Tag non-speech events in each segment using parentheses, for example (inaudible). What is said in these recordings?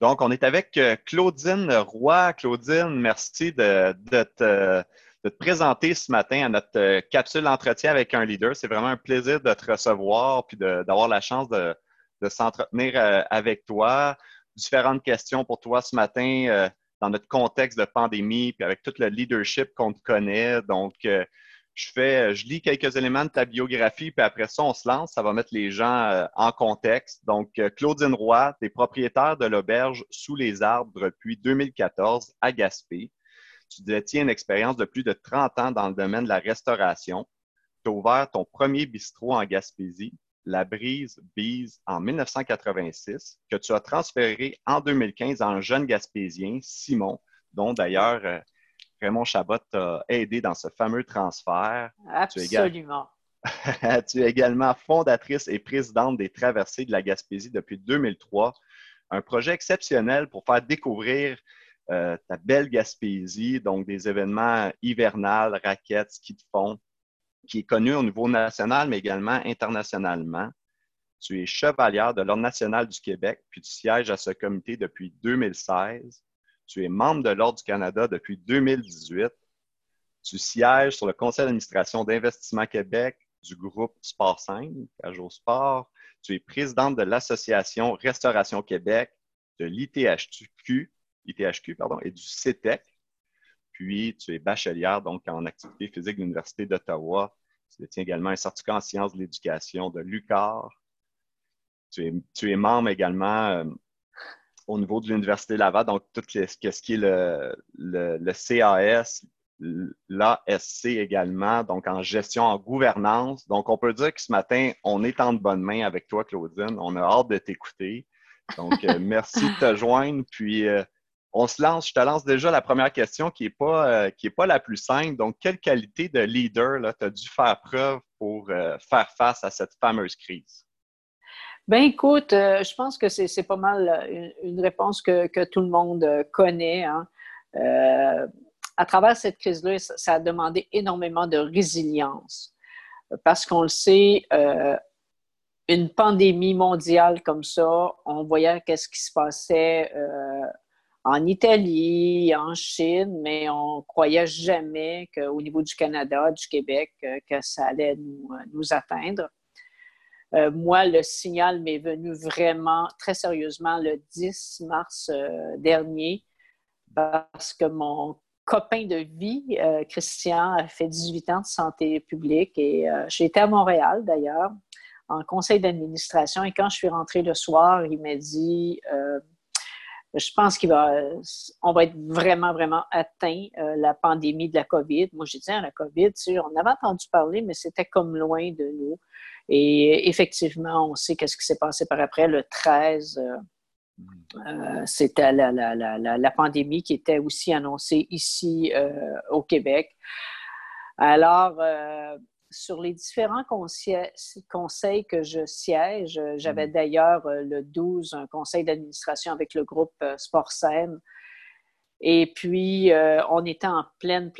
Donc, on est avec euh, Claudine Roy. Claudine, merci de, te, présenter ce matin à notre euh, capsule entretien avec un leader. C'est vraiment un plaisir de te recevoir puis d'avoir la chance de, s'entretenir euh, avec toi. Différentes questions pour toi ce matin dans notre contexte de pandémie puis avec tout le leadership qu'on te connaît. Donc, euh, je lis quelques éléments de ta biographie, puis après ça, on se lance. Ça va mettre les gens euh, en contexte. Donc, euh, Claudine Roy, tu es propriétaire de l'auberge Sous les arbres depuis 2014 à Gaspé. Tu détiens une expérience de plus de 30 ans dans le domaine de la restauration. Tu as ouvert ton premier bistrot en Gaspésie, La Brise Bise, en 1986, que tu as transféré en 2015 en jeune Gaspésien, Simon, dont d'ailleurs Raymond Chabot t'a aidé dans ce fameux transfert. Absolument. (laughs) Tu es, également fondatrice et présidente des Traversées de la Gaspésie depuis 2003, un projet exceptionnel pour faire découvrir euh, ta belle Gaspésie, donc des événements hivernales, raquettes, ski de fond, qui est connu au niveau national, mais également internationalement. Tu es chevalière de l'Ordre national du Québec, puis tu sièges à ce comité depuis 2016. Tu es membre de l'Ordre du Canada depuis 2018. Tu sièges sur le conseil d'administration d'Investissement Québec du groupe Sport 5, Cajot Sport. Tu es présidente de l'Association Restauration Québec, de l'ITHQ, ITHQ pardon, et du CETEC. Puis, tu es bachelière donc en activité physique de l'Université d'Ottawa. Tu détiens également un certificat en sciences de l'éducation de l'UCAR. Tu es, tu es membre également euh, au niveau de l'Université Laval, donc tout ce qui est le, le, CAS, l'ASC également, donc en gestion, en gouvernance. Donc, on peut dire que ce matin, on est en de bonnes mains avec toi, Claudine. On a hâte de t'écouter. Donc, euh, (laughs) merci de te joindre. Puis, euh, on se lance. Je te lance déjà la première question qui n'est pas, euh, pas la plus simple. Donc, quelle qualité de leader tu as dû faire preuve pour faire face à cette fameuse crise? Ben écoute, euh, je pense que c'est pas mal euh, une, réponse que, tout le monde euh, connaît. Hein. à travers cette crise-là, ça, a demandé énormément de résilience parce qu'on le sait, une pandémie mondiale comme ça, on voyait qu'est-ce qui se passait en Italie, en Chine, mais on croyait jamais qu'au niveau du Canada, du Québec, que ça allait nous atteindre. Euh, moi, le signal m'est venu vraiment très sérieusement le 10 mars euh, dernier parce que mon copain de vie, euh, Christian, a fait 18 ans de santé publique et j'étais à Montréal d'ailleurs en conseil d'administration. Et quand je suis rentrée le soir, il m'a dit je pense qu'on va, être vraiment, vraiment atteint la pandémie de la COVID. Moi, j'ai dit, hein, la COVID, on avait entendu parler, mais c'était comme loin de nous. Et effectivement, on sait qu'est-ce qui s'est passé par après. Le 13, euh, euh, c'était la, la, la, la, pandémie qui était aussi annoncée ici euh, au Québec. Alors, sur les différents conseils, que je siège, j'avais mm. d'ailleurs le 12 un conseil d'administration avec le groupe Sport Et puis, on était en pleine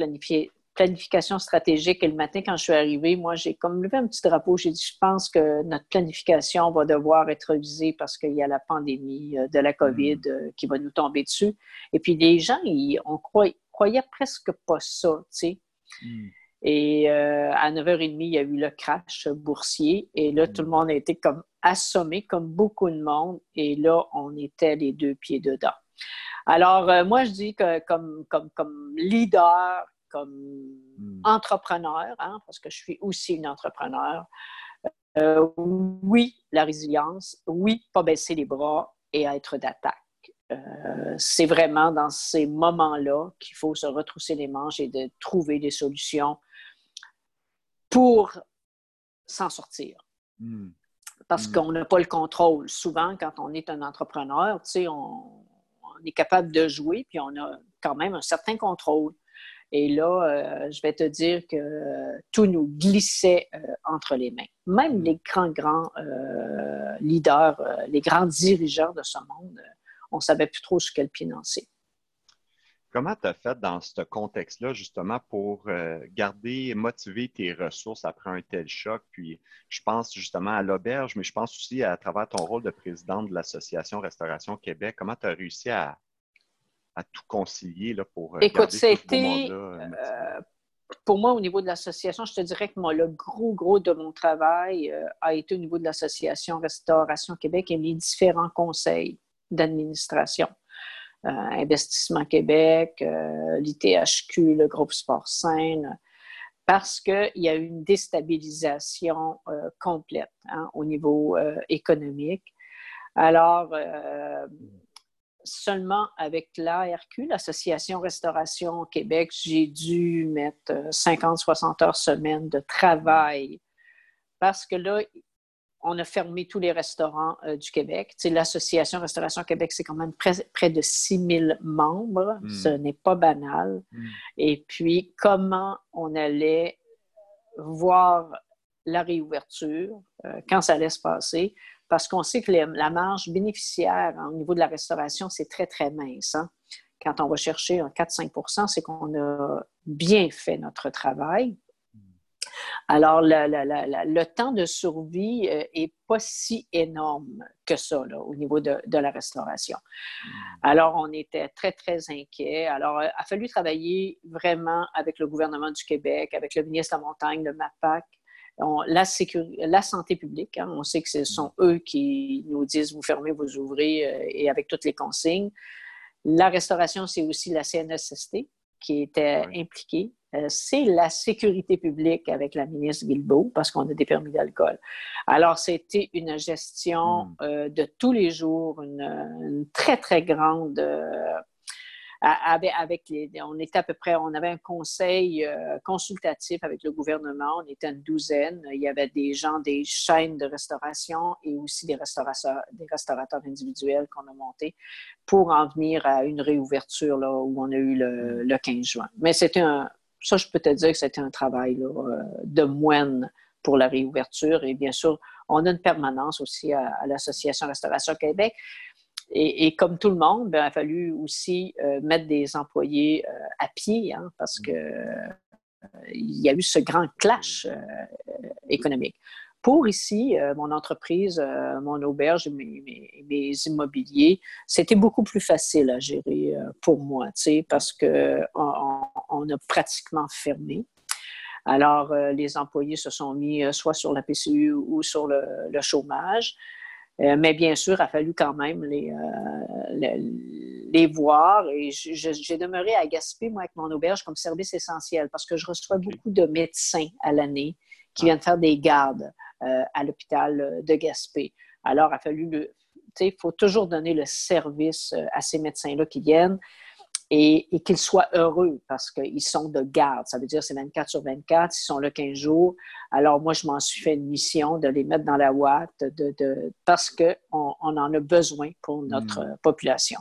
planification stratégique. Et le matin, quand je suis arrivée, moi, j'ai comme levé un petit drapeau. J'ai dit, je pense que notre planification va devoir être révisée parce qu'il y a la pandémie euh, de la COVID mm. euh, qui va nous tomber dessus. Et puis, les gens, ils, on croyait, presque pas ça, tu sais. Mm. Et euh, à 9h30, il y a eu le crash boursier. Et là, tout le monde a été comme assommé, comme beaucoup de monde. Et là, on était les deux pieds dedans. Alors, moi, je dis que comme, comme, comme leader, comme hmm. entrepreneur, hein, parce que je suis aussi une entrepreneur. Euh, oui, la résilience, oui, pas baisser les bras et être d'attaque. Euh, c'est vraiment dans ces moments-là qu'il faut se retrousser les manches et de trouver des solutions pour s'en sortir. Hmm. Parce hmm. qu'on n'a pas le contrôle. Souvent, quand on est un entrepreneur, on, on est capable de jouer, puis on a quand même un certain contrôle. Et là, euh, je vais te dire que tout nous glissait euh, entre les mains. Même les grands, grands leaders, les grands dirigeants de ce monde, on ne savait plus trop sur quel pied danser. Comment tu as fait dans ce contexte-là, justement, pour euh, garder et motiver tes ressources après un tel choc? Puis, je pense justement à l'auberge, mais je pense aussi à, travers ton rôle de président de l'Association Restauration Québec. Comment tu as réussi à, tout concilier là, pour. Euh, Écoute, c'était. Euh, pour moi, au niveau de l'association, je te dirais que moi, le gros, gros de mon travail a été au niveau de l'Association Restauration Québec et les différents conseils d'administration. Euh, Investissement Québec, euh, l'ITHQ, le groupe Sport Seine, parce qu'il y a eu une déstabilisation euh, complète hein, au niveau économique. Alors, seulement avec l'ARQ, l'Association Restauration Québec, j'ai dû mettre 50-60 heures semaine de travail parce que là, on a fermé tous les restaurants euh, du Québec. L'association Restauration Québec, c'est quand même près, de 6 000 membres. Hmm. Ce n'est pas banal. Hmm. Et puis, comment on allait voir la réouverture, euh, quand ça allait se passer, parce qu'on sait que la marge bénéficiaire hein, au niveau de la restauration, c'est très, très mince. Hein. Quand on va chercher un 4-5 c'est qu'on a bien fait notre travail. Alors, le, temps de survie n'est euh, pas si énorme que ça au niveau de, la restauration. Hmm. Alors, on était très, très inquiets. Alors, il euh, a fallu travailler vraiment avec le gouvernement du Québec, avec le ministre de la Montagne, le MAPAC, la, la, santé publique. Hein. on sait que ce sont eux qui nous disent vous fermez, vous ouvrez euh, et avec toutes les consignes. La restauration, c'est aussi la CNSST qui était impliquée. Euh, c'est la sécurité publique avec la ministre Guilbeault, parce qu'on a des permis d'alcool. Alors, c'était une gestion hmm. euh, de tous les jours, une, très, très grande. Euh, avec, les, on était à peu près, on avait un conseil consultatif avec le gouvernement, on était une douzaine. Il y avait des gens des chaînes de restauration et aussi des restaurateurs, des restaurateurs individuels qu'on a montés pour en venir à une réouverture là, où on a eu le, hmm. le 15 juin. Mais c'était un, ça, je peux te dire que c'était un travail euh, de moine pour la réouverture. Et bien sûr, on a une permanence aussi à, l'Association Restauration Québec. Et, comme tout le monde, ben, il a fallu aussi euh, mettre des employés euh, à pied hein, parce qu'il il y a eu ce grand clash économique. Pour ici, euh, mon entreprise, euh, mon auberge, mes, mes, immobiliers, c'était beaucoup plus facile à gérer euh, pour moi, parce qu'on on a pratiquement fermé. Alors, les employés se sont mis soit sur la PCU ou sur le, chômage. Mais bien sûr, il a fallu quand même les, les, voir. Et j'ai demeuré à Gaspé, moi, avec mon auberge comme service essentiel parce que je reçois beaucoup de médecins à l'année qui viennent faire des gardes. Euh, à l'hôpital de Gaspé. Alors, il a fallu le. Il faut toujours donner le service euh, à ces médecins-là qui viennent et, qu'ils soient heureux parce qu'ils sont de garde. Ça veut dire c'est 24 sur 24, ils sont là 15 jours. Alors moi, je m'en suis fait une mission de les mettre dans la ouate de, parce qu'on on en a besoin pour notre hmm. population.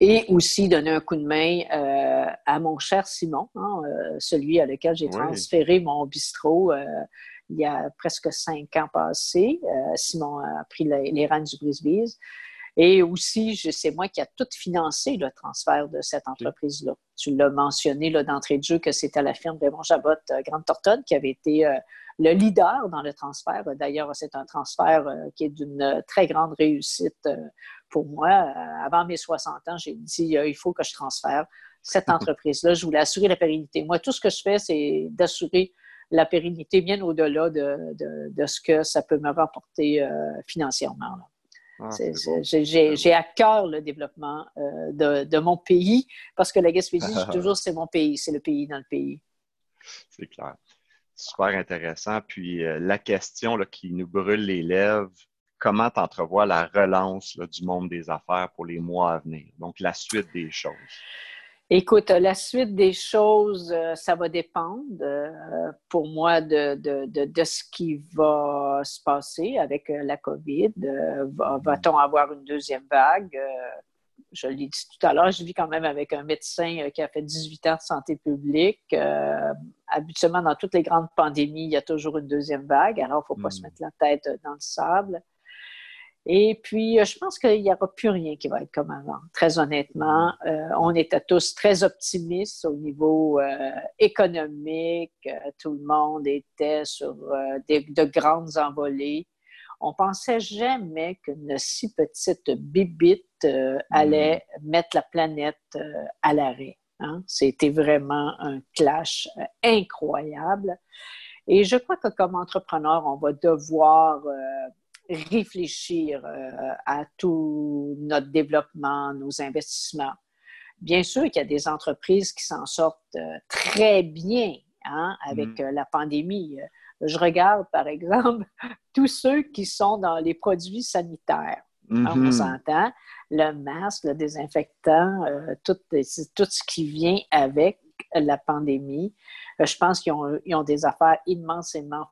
Et aussi donner un coup de main euh, à mon cher Simon, hein, celui à lequel j'ai transféré mon bistrot il y a presque cinq ans passés. Euh, Simon a pris les, les rênes du brise Et aussi, c'est moi qui a tout financé le transfert de cette entreprise-là. Tu l'as mentionné d'entrée de jeu que c'était la firme Raymond Jabot euh, Grande Tortonne qui avait été euh, le leader dans le transfert. D'ailleurs, c'est un transfert qui est d'une très grande réussite pour moi. avant mes 60 ans, j'ai dit il faut que je transfère cette (laughs) entreprise-là. Je voulais assurer la pérennité. Moi, tout ce que je fais, c'est d'assurer la pérennité bien au-delà de, ce que ça peut me rapporter euh, financièrement. Ah, j'ai à cœur le développement euh, de, mon pays parce que la (laughs) Gaspésie, toujours, c'est mon pays, c'est le pays dans le pays. C'est clair. Super intéressant. Puis euh, la question qui nous brûle les lèvres, comment tu entrevois la relance du monde des affaires pour les mois à venir? Donc, la suite des choses. Écoute, la suite des choses, euh, ça va dépendre euh, pour moi de, ce qui va se passer avec euh, la COVID. Va-t-on avoir une deuxième vague? je l'ai dit tout à l'heure, je vis quand même avec un médecin qui a fait 18 ans de santé publique. habituellement, dans toutes les grandes pandémies, il y a toujours une deuxième vague, alors il ne faut pas se hmm. mettre la tête dans le sable. Et puis, je pense qu'il n'y aura plus rien qui va être comme avant. Très honnêtement, on était tous très optimistes au niveau économique. tout le monde était sur de grandes envolées on pensait jamais qu'une si petite bibite euh, allait mettre la planète euh, à l'arrêt. Hein. C'était vraiment un clash euh, incroyable. Et je crois que comme entrepreneur, on va devoir réfléchir à tout notre développement, nos investissements. Bien sûr qu'il y a des entreprises qui s'en sortent très bien hein, avec mm. la pandémie. Je regarde, par exemple, (laughs) tous ceux qui sont dans les produits sanitaires. On mhm. s'entend, le masque, le désinfectant, euh, tout, tout, ce qui vient avec la pandémie. Euh, je pense qu'ils ont, des affaires immensément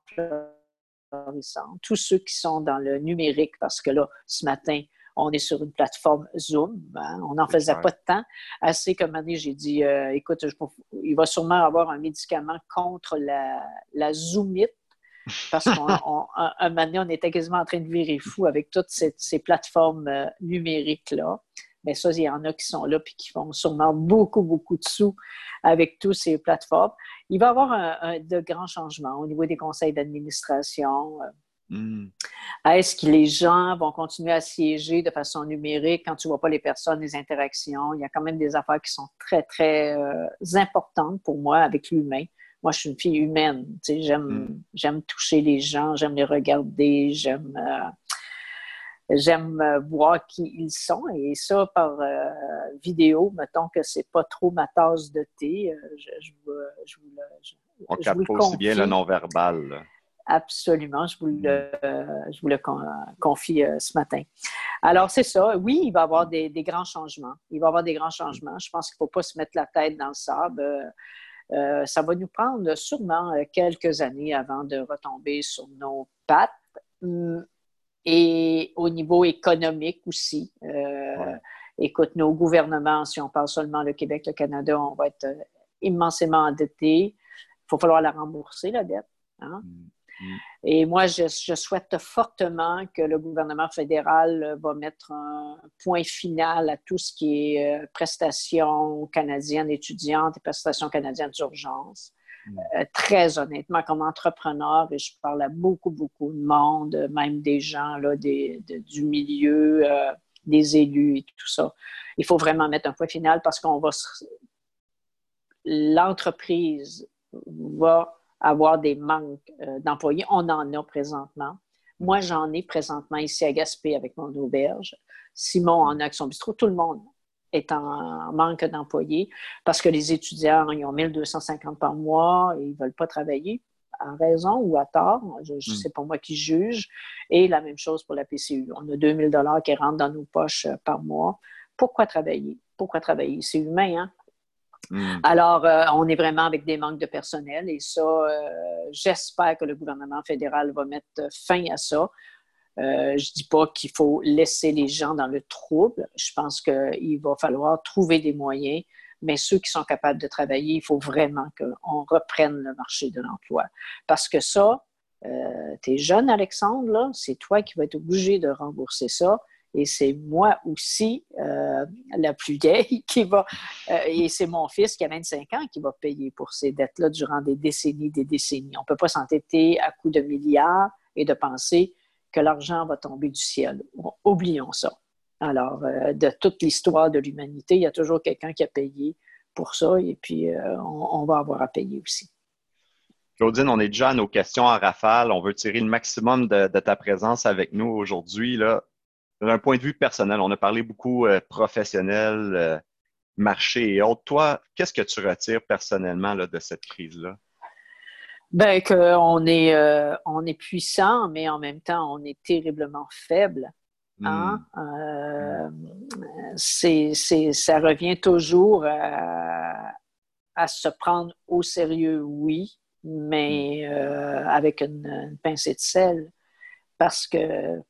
Tous ceux qui sont dans le numérique, parce que là, ce matin, on est sur une plateforme Zoom. Hein. On n'en faisait pas de temps. Assez comme année, j'ai dit, euh, écoute, il va sûrement avoir un médicament contre la, la zoomite parce qu'un (laughs) moment donné, on était quasiment en train de virer fou avec toutes ces, plateformes euh, numériques-là. Mais ça, il y en a qui sont là et qui font sûrement beaucoup, beaucoup de sous avec toutes ces plateformes. Il va y avoir un, de grands changements au niveau des conseils d'administration. Hmm. Est-ce que les gens vont continuer à siéger de façon numérique? Quand tu ne vois pas les personnes, les interactions? Il y a quand même des affaires qui sont très, très euh, importantes pour moi avec l'humain moi, je suis une fille humaine. J'aime, mm. j'aime toucher les gens, j'aime les regarder, j'aime, euh, j'aime euh, voir qui ils sont. Et ça, par euh, vidéo, mettons que c'est pas trop ma tasse de thé, je, je, je, vous le. Je, On capte aussi bien le non-verbal. Absolument, je vous le, je vous le confie ce matin. Alors, c'est ça. Oui, il va y avoir des, des, grands changements. Il va y avoir des grands changements. Je pense qu'il ne faut pas se mettre la tête dans le sable. Euh, ça va nous prendre sûrement euh, quelques années avant de retomber sur nos pattes. Et au niveau économique aussi. Euh, écoute, nos gouvernements, si on parle seulement le Québec, le Canada, on va être immensément endettés. Il va falloir la rembourser, la dette. Hein? Hum. Mm. Et moi, je, souhaite fortement que le gouvernement fédéral va mettre un point final à tout ce qui est euh, prestations canadiennes étudiantes et prestations canadiennes d'urgence. Mm. Euh, très honnêtement, comme entrepreneur, et je parle à beaucoup, beaucoup de monde, même des gens là, du milieu, euh, des élus et tout ça. Il faut vraiment mettre un point final parce qu'on va. L'entreprise va avoir des manques euh, d'employés. On en a présentement. Moi, j'en ai présentement ici à Gaspé avec mon auberge. Simon en a avec son bistrot. Tout le monde est en manque d'employés parce que les étudiants, ils ont 1250 par mois et ils ne veulent pas travailler à raison ou à tort. Je, hmm. sais pas moi qui juge. Et la même chose pour la PCU. On a 2000 dollars qui rentrent dans nos poches euh, par mois. Pourquoi travailler? Pourquoi travailler? C'est humain, hein? Hmm. Alors, euh, on est vraiment avec des manques de personnel et ça, euh, j'espère que le gouvernement fédéral va mettre fin à ça. Euh, je ne dis pas qu'il faut laisser les gens dans le trouble. Je pense qu'il va falloir trouver des moyens, mais ceux qui sont capables de travailler, il faut vraiment qu'on reprenne le marché de l'emploi. Parce que ça, tu es jeune, Alexandre, c'est toi qui vas être obligé de rembourser ça. Et c'est moi aussi, euh, la plus vieille, (laughs) qui va, euh, et c'est mon fils qui a 25 ans qui va payer pour ces dettes-là durant des décennies, des décennies. On ne peut pas s'entêter à coups de milliards et de penser que l'argent va tomber du ciel. Oublions ça. Alors, euh, de toute l'histoire de l'humanité, il y a toujours quelqu'un qui a payé pour ça et puis on, va avoir à payer aussi. Claudine, on est déjà à nos questions en rafale. On veut tirer le maximum de, ta présence avec nous aujourd'hui. D'un point de vue personnel, on a parlé beaucoup euh, professionnel, euh, marché et autres. Toi, qu'est-ce que tu retires personnellement de cette crise-là? Ben, qu'on est, euh, on est puissant, mais en même temps, on est terriblement faible. Hein? Hmm. c'est, ça revient toujours à, se prendre au sérieux, oui, mais hmm. avec une, une, pincée de sel. Parce que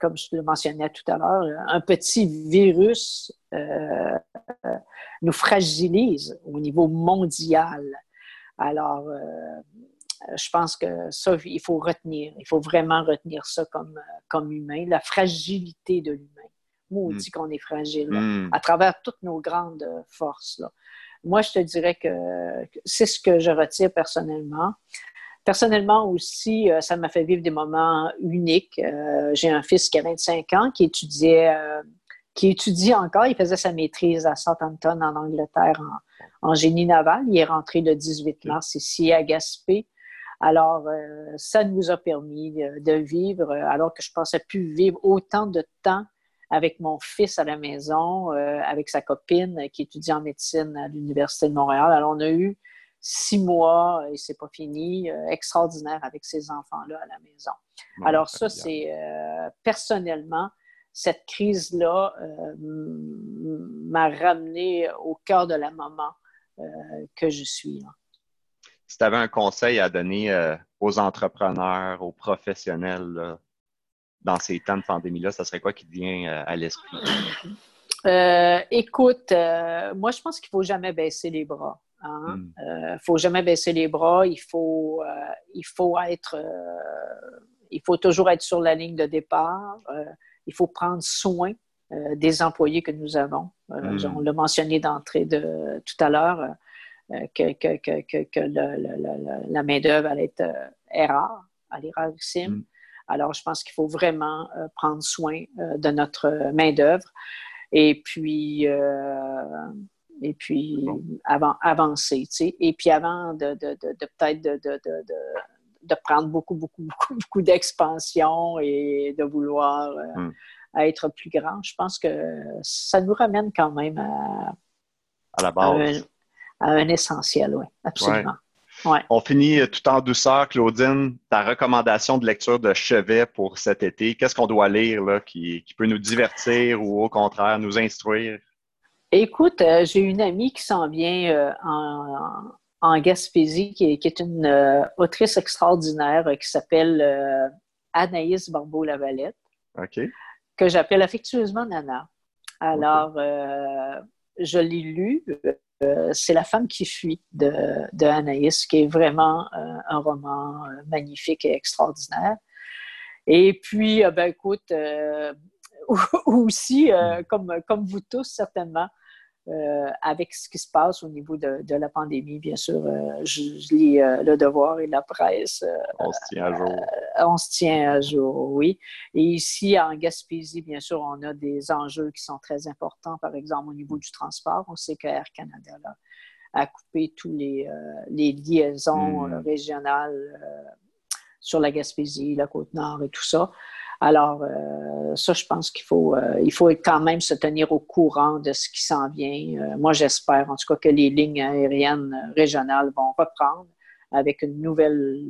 comme je le mentionnais tout à l'heure, un petit virus euh, nous fragilise au niveau mondial. Alors, euh, je pense que ça, il faut retenir. Il faut vraiment retenir ça comme, comme humain, la fragilité de l'humain. Moi, on dit qu'on est fragile hmm. à travers toutes nos grandes forces. Moi, je te dirais que c'est ce que je retire personnellement. Personnellement aussi, euh, ça m'a fait vivre des moments uniques. Euh, j'ai un fils qui a 25 ans qui étudiait, euh, qui étudie encore. Il faisait sa maîtrise à Southampton en Angleterre en, génie naval. Il est rentré le 18 mars ici à Gaspé. Alors, ça nous a permis de vivre, alors que je pensais plus vivre autant de temps avec mon fils à la maison, avec sa copine qui étudie en médecine à l'Université de Montréal. Alors, on a eu six mois et c'est pas fini, euh, extraordinaire avec ces enfants-là à la maison. Alors ça, c'est euh, personnellement, cette crise-là euh, m'a ramené au cœur de la maman que je suis. Si tu avais un conseil à donner aux entrepreneurs, aux professionnels dans ces temps de pandémie-là, ça serait quoi qui te vient à l'esprit? écoute, moi, je pense qu'il ne faut jamais baisser les bras. Il hein. ne hmm. euh, faut jamais baisser les bras. Il faut, euh, il faut être, euh, il faut toujours être sur la ligne de départ. il faut prendre soin des employés que nous avons. Hmm. On l'a mentionné d'entrée de tout à l'heure que, que, que, que la main d'œuvre elle est, rare, elle est rarissime. Hmm. Alors, je pense qu'il faut vraiment prendre soin de notre main d'œuvre. Et puis, et puis avant, avancer, tu sais. Et puis avant de, de, de, de peut-être de, de, prendre beaucoup, beaucoup, (laughs) beaucoup, beaucoup d'expansion et de vouloir euh, hmm. être plus grand, je pense que ça nous ramène quand même à, à la base. À un, essentiel, oui, absolument. Ouais. On finit tout en douceur, Claudine. Ta recommandation de lecture de chevet pour cet été, qu'est-ce qu'on doit lire là, qui, qui peut nous divertir ou au contraire nous instruire? Écoute, euh, j'ai une amie qui s'en vient euh, en, Gaspésie, qui est, une euh, autrice extraordinaire qui s'appelle Anaïs Barbeau-Lavalette, que j'appelle affectueusement Nana. Alors, je l'ai lu. C'est La femme qui fuit de, de Anaïs, qui est vraiment un roman magnifique et extraordinaire. Et puis, ben, écoute, (laughs) aussi, mm. comme, comme vous tous certainement, euh, avec ce qui se passe au niveau de, la pandémie, bien sûr. Euh, je, lis euh, Le Devoir et la presse. on se tient à jour. on se tient à jour, oui. Et ici, en Gaspésie, bien sûr, on a des enjeux qui sont très importants, par exemple au niveau du transport. On sait que Air Canada a coupé tous les, les liaisons hmm. régionales sur la Gaspésie, la Côte-Nord et tout ça. Alors, euh, ça, je pense qu'il faut, euh, il faut quand même se tenir au courant de ce qui s'en vient. Euh, moi, j'espère en tout cas que les lignes aériennes régionales vont reprendre avec une nouvelle,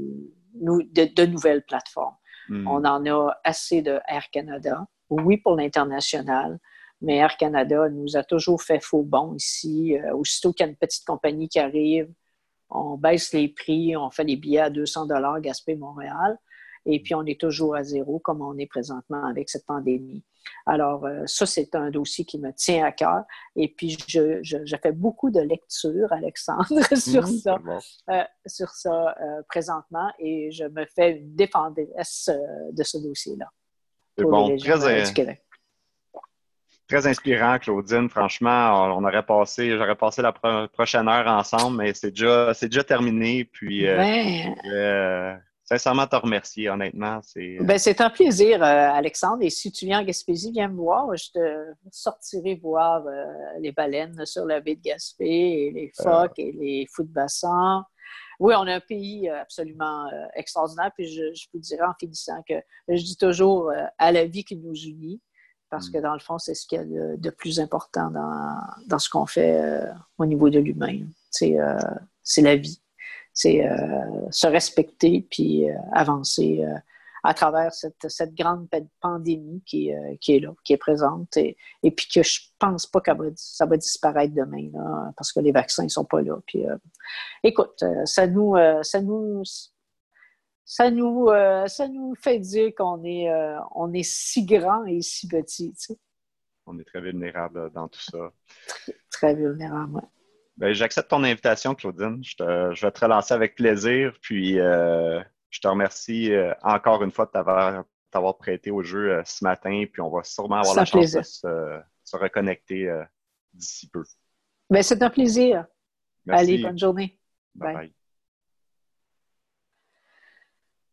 de, nouvelles plateformes. Hmm. On en a assez de Air Canada. Oui, pour l'international, mais Air Canada nous a toujours fait faux bon ici. aussitôt qu'il y a une petite compagnie qui arrive, on baisse les prix, on fait les billets à 200 dollars Gaspé-Montréal. Et puis, on est toujours à zéro, comme on est présentement avec cette pandémie. Alors, euh, ça, c'est un dossier qui me tient à cœur. Et puis, je, je, fais beaucoup de lectures, Alexandre, (laughs) sur mmh, ça, euh, sur ça euh, présentement. Et je me fais une défendresse de ce dossier-là. C'est bon, très, très inspirant, Claudine. Franchement, on aurait passé, j'aurais passé la prochaine heure ensemble, mais c'est déjà, déjà terminé. Puis, sincèrement te remercier, honnêtement. C'est ben, un plaisir, euh, Alexandre. Et si tu viens en Gaspésie, viens me voir. Je te sortirai voir euh, les baleines sur la baie de Gaspé, et les euh. phoques et les fous de bassin. Oui, on a un pays absolument extraordinaire. Puis je, je, vous dirais en finissant que je dis toujours à la vie qui nous unit, parce mm. que dans le fond, c'est ce qu'il y a de, plus important dans, dans ce qu'on fait au niveau de l'humain. C'est la vie c'est euh, se respecter puis euh, avancer euh, à travers cette, cette, grande pandémie qui, qui, est là, qui est présente, et, et puis que je pense pas que ça va disparaître demain, là, parce que les vaccins ne sont pas là. Puis, écoute, ça nous, ça nous, ça nous, ça nous fait dire qu'on est, on est si grand et si petit. Tu sais. On est très vulnérable dans tout ça. Très, très vulnérable, oui. Ben, j'accepte ton invitation, Claudine. Je, vais te relancer avec plaisir. Puis, euh, je te remercie euh, encore une fois de t'avoir prêté au jeu euh, ce matin. Puis, on va sûrement avoir la chance de se, reconnecter d'ici peu. Ben, c'est un plaisir. Allez, bonne journée. bye.